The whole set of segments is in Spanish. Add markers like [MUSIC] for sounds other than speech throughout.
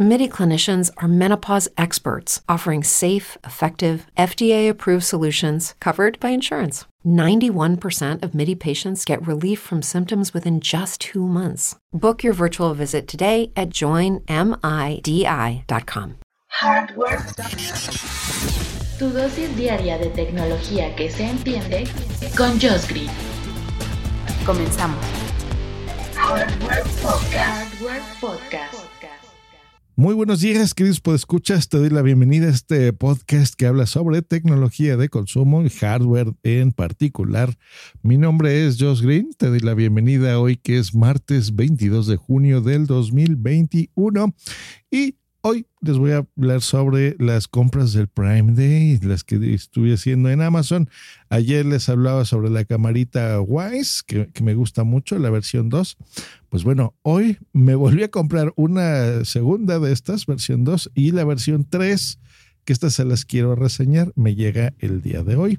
MIDI clinicians are menopause experts offering safe, effective, FDA approved solutions covered by insurance. 91% of MIDI patients get relief from symptoms within just two months. Book your virtual visit today at joinmidi.com. Hardware. Tu dosis diaria de tecnología que se entiende con Josh Green. Comenzamos. Hardware Podcast. Hardware Podcast. Muy buenos días, queridos podescuchas. Te doy la bienvenida a este podcast que habla sobre tecnología de consumo y hardware en particular. Mi nombre es Josh Green. Te doy la bienvenida hoy que es martes 22 de junio del 2021 y Hoy les voy a hablar sobre las compras del Prime Day, las que estuve haciendo en Amazon. Ayer les hablaba sobre la camarita Wise, que, me gusta mucho, la versión 2. Pues bueno, hoy me volví a comprar una segunda de estas, versión 2, y la versión 3 que estas se las quiero reseñar, me llega el día de hoy.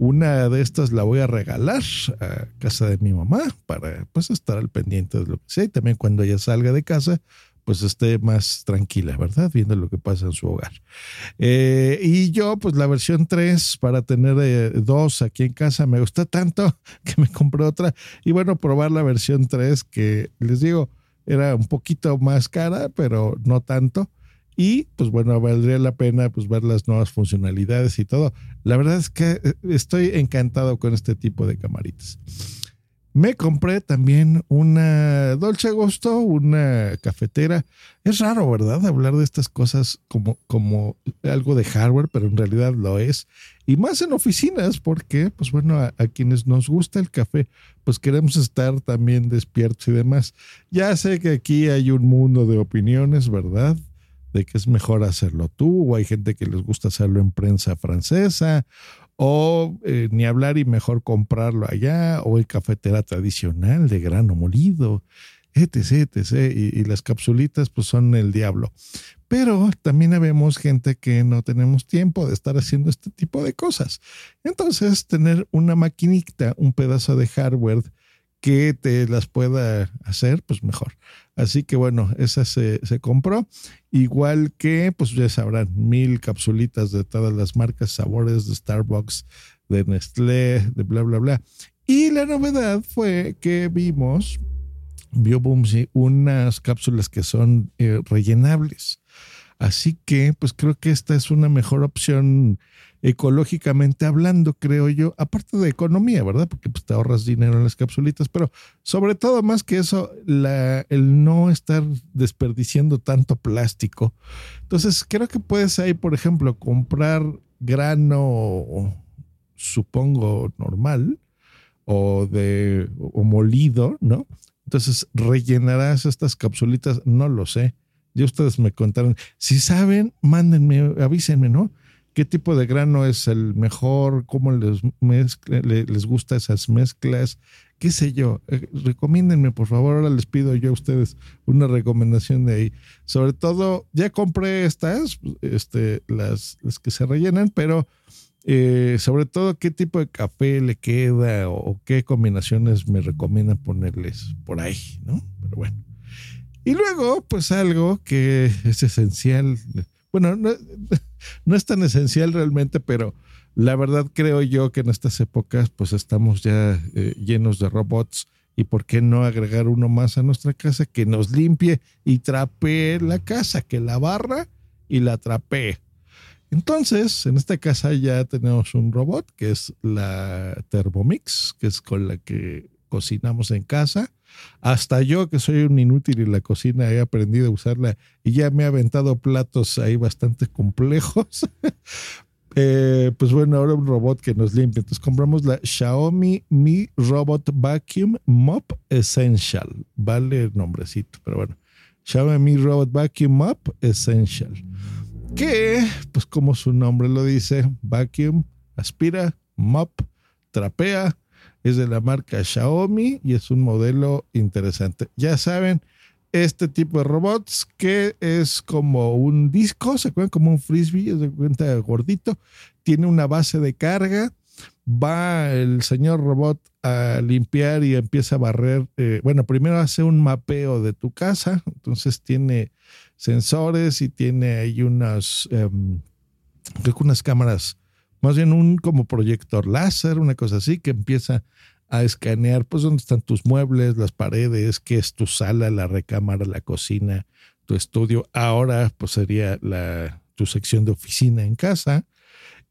Una de estas la voy a regalar a casa de mi mamá para pues estar al pendiente de lo que sea y también cuando ella salga de casa pues esté más tranquila, ¿verdad? Viendo lo que pasa en su hogar. Eh, y yo, pues la versión 3 para tener eh, dos aquí en casa me gusta tanto [LAUGHS] que me compré otra. Y bueno, probar la versión 3 que les digo, era un poquito más cara, pero no tanto. Y pues bueno, valdría la pena pues ver las nuevas funcionalidades y todo. La verdad es que eh, estoy encantado con este tipo de camaritas. Me compré también una Dolce Gusto, una cafetera. Es raro, ¿verdad? Hablar de estas cosas como, como algo de hardware, pero en realidad lo es. Y más en oficinas, porque, pues bueno, a, a, quienes nos gusta el café, pues queremos estar también despiertos y demás. Ya sé que aquí hay un mundo de opiniones, ¿verdad? De que es mejor hacerlo tú, o hay gente que les gusta hacerlo en prensa francesa, o eh, ni hablar y mejor comprarlo allá, o el cafetera tradicional de grano molido, etc., etc. Y, y, las capsulitas pues son el diablo. Pero también vemos gente que no tenemos tiempo de estar haciendo este tipo de cosas. Entonces, tener una maquinita, un pedazo de hardware que te las pueda hacer, pues mejor. Así que bueno, esa se, se, compró. Igual que, pues ya sabrán, mil capsulitas de todas las marcas, sabores de Starbucks, de Nestlé, de bla, bla, bla. Y la novedad fue que vimos, vio Boomsy, unas cápsulas que son eh, rellenables. Así que, pues creo que esta es una mejor opción ecológicamente hablando, creo yo, aparte de economía, ¿verdad? Porque pues, te ahorras dinero en las capsulitas, pero sobre todo más que eso, la, el no estar desperdiciando tanto plástico. Entonces, creo que puedes ahí, por ejemplo, comprar grano, supongo, normal o de o molido, ¿no? Entonces, rellenarás estas capsulitas, no lo sé. Ya ustedes me contaron. Si saben, mándenme, avísenme, ¿no? qué tipo de grano es el mejor, cómo les, mezcla, les gusta esas mezclas, qué sé yo. Eh, recomiéndenme, por favor, ahora les pido yo a ustedes una recomendación de ahí. Sobre todo, ya compré estas, este, las, las que se rellenan, pero eh, sobre todo qué tipo de café le queda o, qué combinaciones me recomiendan ponerles por ahí, ¿no? Pero bueno. Y luego, pues algo que es esencial bueno, no, [LAUGHS] no, es tan esencial realmente, pero la verdad creo yo que en estas épocas pues estamos ya eh, llenos de robots y por qué no agregar uno más a nuestra casa que nos limpie y trapee la casa, que la barra y la trapee. Entonces, en esta casa ya tenemos un robot que es la Thermomix, que es con la que cocinamos en casa. Hasta yo, que soy un inútil en la cocina, he aprendido a usarla y ya me ha aventado platos ahí bastante complejos. [LAUGHS] eh, pues bueno, ahora un robot que nos limpia. Entonces compramos la Xiaomi Mi Robot Vacuum Mop Essential. Vale el nombrecito, pero bueno. Xiaomi Mi Robot Vacuum Mop Essential. Que, pues como su nombre lo dice, vacuum, aspira, mop, trapea, es de la marca Xiaomi y es un modelo interesante. Ya saben, este tipo de robots que es como un disco, se cuenta como un frisbee, se cuenta gordito, tiene una base de carga, va el señor robot a limpiar y empieza a barrer, eh, bueno, primero hace un mapeo de tu casa, entonces tiene sensores y tiene ahí unas, em, creo que unas cámaras, más bien un como proyector láser, una cosa así, que empieza a escanear, pues, dónde están tus muebles, las paredes, qué es tu sala, la recámara, la cocina, tu estudio. Ahora, pues, sería la, tu sección de oficina en casa.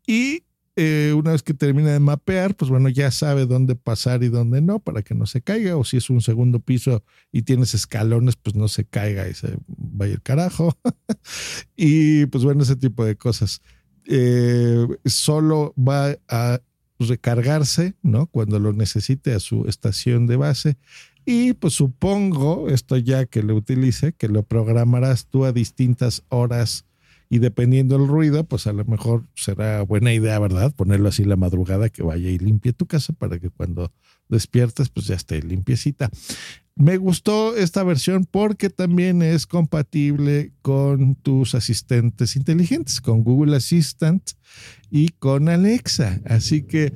Y eh, una vez que termina de mapear, pues bueno, ya sabe dónde pasar y dónde no para que no se caiga. O si es un segundo piso y tienes escalones, pues no se caiga y se vaya el carajo. [LAUGHS] y pues bueno, ese tipo de cosas. Eh, solo va a recargarse, ¿no? Cuando lo necesite a su estación de base. Y pues supongo, esto ya que lo utilice, que lo programarás tú a distintas horas y dependiendo del ruido, pues a lo mejor será buena idea, ¿verdad? Ponerlo así la madrugada que vaya y limpie tu casa para que cuando despiertes, pues ya esté limpiecita. Me gustó esta versión porque también es compatible con tus asistentes inteligentes, con Google Assistant y con Alexa. Así que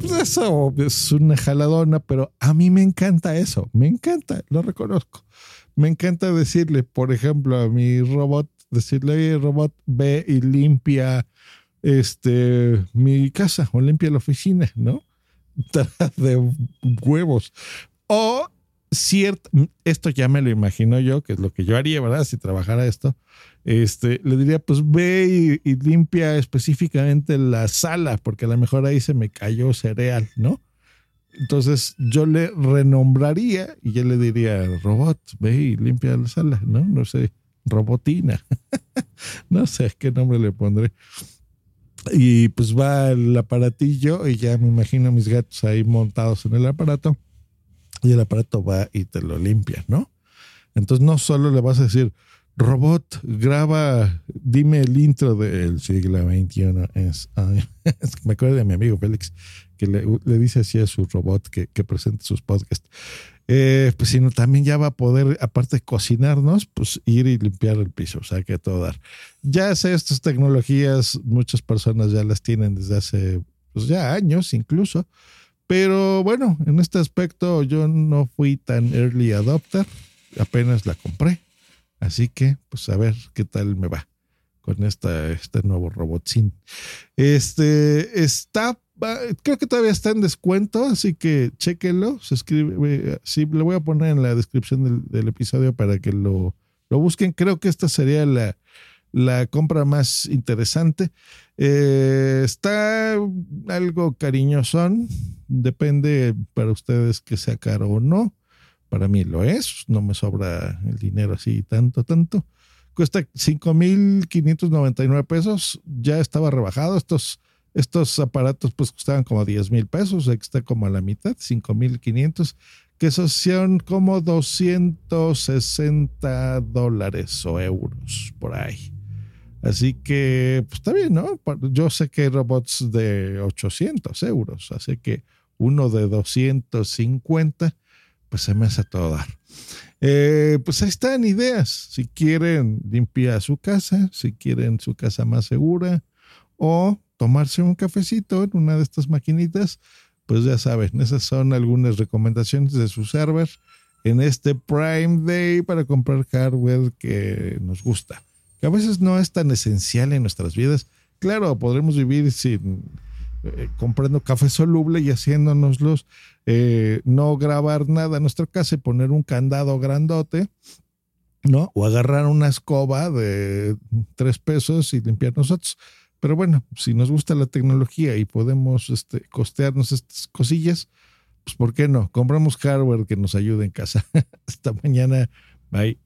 pues eso es una jaladona, pero a mí me encanta eso, me encanta, lo reconozco. Me encanta decirle, por ejemplo, a mi robot, decirle, oye, robot, ve y limpia este, mi casa o limpia la oficina, ¿no? [LAUGHS] De huevos. O cierto, esto ya me lo imagino yo, que es lo que yo haría, ¿verdad? Si trabajara esto, este, le diría, pues ve y, limpia específicamente la sala, porque a lo mejor ahí se me cayó cereal, ¿no? Entonces yo le renombraría y yo le diría, robot, ve y limpia la sala, ¿no? No sé, robotina. [LAUGHS] no sé qué nombre le pondré. Y pues va el aparatillo y ya me imagino mis gatos ahí montados en el aparato y el aparato va y te lo limpia, ¿no? Entonces no solo le vas a decir, robot, graba, dime el intro del siglo XXI. Es, [LAUGHS] me acuerdo de mi amigo Félix, que le, dice así a su robot que, que presente sus podcasts. Eh, pues sino también ya va a poder, aparte de cocinarnos, pues ir y limpiar el piso, o sea que todo dar. Ya sé, estas tecnologías, muchas personas ya las tienen desde hace, pues ya años incluso, pero bueno, en este aspecto yo no fui tan early adopter, apenas la compré. Así que, pues a ver qué tal me va con esta, este nuevo robotín. Este está, creo que todavía está en descuento, así que chéquenlo. Se escribe, sí, lo voy a poner en la descripción del, episodio para que lo, lo busquen. Creo que esta sería la, la compra más interesante. Eh, está algo cariñosón, depende para ustedes que sea caro o no. Para mí lo es, no me sobra el dinero así tanto, tanto. Cuesta 5.599 pesos, ya estaba rebajado. Estos, estos aparatos pues costaban como 10 mil pesos, está como a la mitad, 5.500, que esos son como 260 dólares o euros por ahí. Así que, pues está bien, ¿no? Yo sé que hay robots de 800 euros, así que uno de 250, pues se me hace todo dar. Eh, pues ahí están ideas. Si quieren limpiar su casa, si quieren su casa más segura o tomarse un cafecito en una de estas maquinitas, pues ya saben, esas son algunas recomendaciones de su server en este Prime Day para comprar hardware que nos gusta que a veces no es tan esencial en nuestras vidas. Claro, podremos vivir sin eh, comprando café soluble y haciéndonoslos, eh, no grabar nada en nuestra casa y poner un candado grandote, ¿no? O agarrar una escoba de tres pesos y limpiar nosotros. Pero bueno, si nos gusta la tecnología y podemos este, costearnos estas cosillas, pues ¿por qué no? Compramos hardware que nos ayude en casa. [LAUGHS] Hasta mañana. Bye.